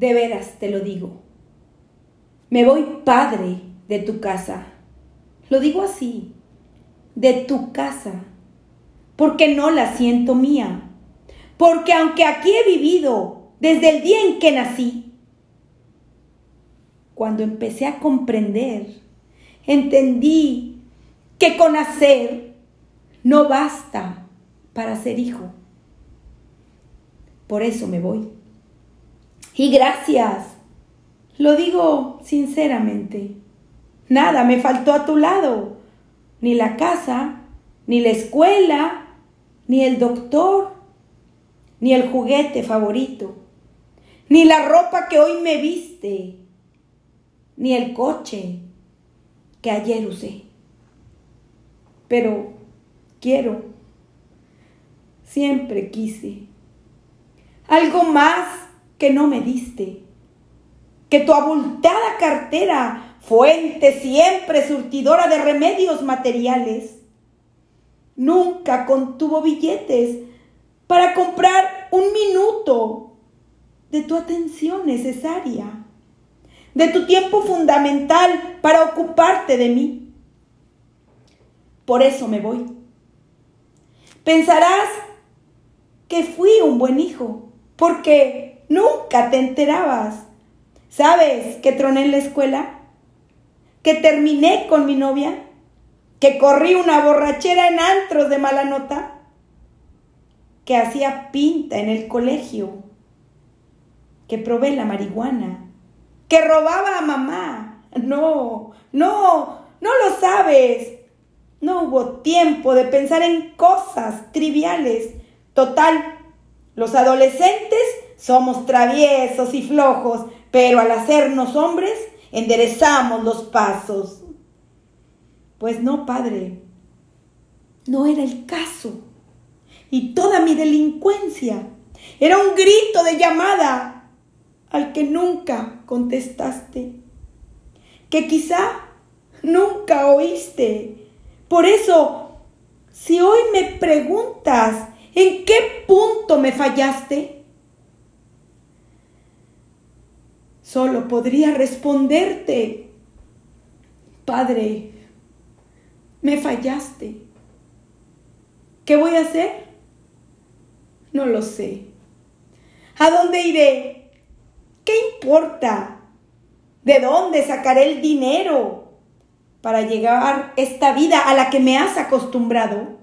de veras te lo digo. Me voy padre de tu casa. Lo digo así, de tu casa, porque no la siento mía. Porque aunque aquí he vivido desde el día en que nací, cuando empecé a comprender, entendí que con hacer no basta para ser hijo. Por eso me voy. Y gracias, lo digo sinceramente, nada me faltó a tu lado, ni la casa, ni la escuela, ni el doctor, ni el juguete favorito, ni la ropa que hoy me viste, ni el coche que ayer usé. Pero quiero, siempre quise, algo más que no me diste, que tu abultada cartera, fuente siempre surtidora de remedios materiales, nunca contuvo billetes para comprar un minuto de tu atención necesaria, de tu tiempo fundamental para ocuparte de mí. Por eso me voy. Pensarás que fui un buen hijo, porque nunca te enterabas. ¿Sabes que troné en la escuela? ¿Que terminé con mi novia? ¿Que corrí una borrachera en antros de mala nota? ¿Que hacía pinta en el colegio? ¿Que probé la marihuana? ¿Que robaba a mamá? No, no, no lo sabes. No hubo tiempo de pensar en cosas triviales. Total, los adolescentes somos traviesos y flojos, pero al hacernos hombres enderezamos los pasos. Pues no, padre, no era el caso. Y toda mi delincuencia era un grito de llamada al que nunca contestaste, que quizá nunca oíste. Por eso, si hoy me preguntas en qué punto me fallaste, Solo podría responderte, Padre, me fallaste. ¿Qué voy a hacer? No lo sé. ¿A dónde iré? ¿Qué importa? ¿De dónde sacaré el dinero para llegar esta vida a la que me has acostumbrado?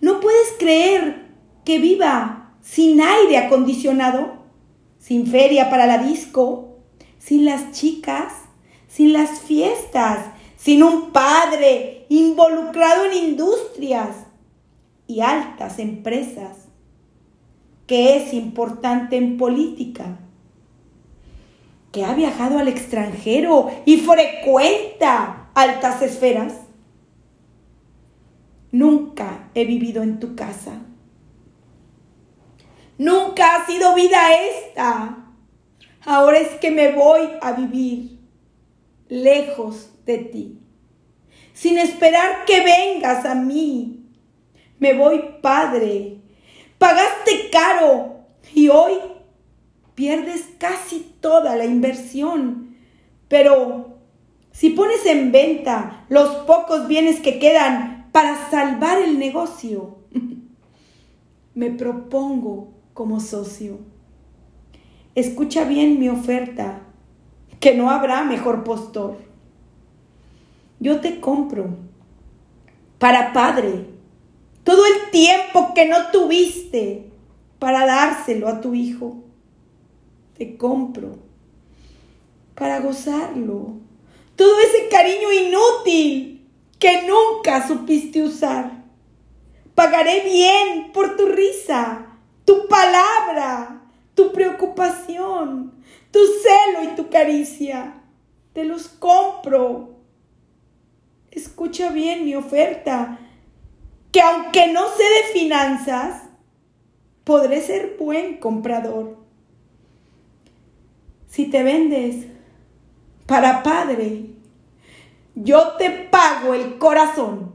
¿No puedes creer que viva sin aire acondicionado? ¿Sin feria para la disco? Sin las chicas, sin las fiestas, sin un padre involucrado en industrias y altas empresas, que es importante en política, que ha viajado al extranjero y frecuenta altas esferas. Nunca he vivido en tu casa. Nunca ha sido vida esta Ahora es que me voy a vivir lejos de ti, sin esperar que vengas a mí. Me voy, Padre. Pagaste caro y hoy pierdes casi toda la inversión. Pero si pones en venta los pocos bienes que quedan para salvar el negocio, me propongo como socio. Escucha bien mi oferta, que no habrá mejor postor. Yo te compro para padre todo el tiempo que no tuviste para dárselo a tu hijo. Te compro para gozarlo. Todo ese cariño inútil que nunca supiste usar. Pagaré bien por tu tu preocupación, tu celo y tu caricia. Te los compro. Escucha bien mi oferta, que aunque no sé de finanzas, podré ser buen comprador. Si te vendes para padre, yo te pago el corazón.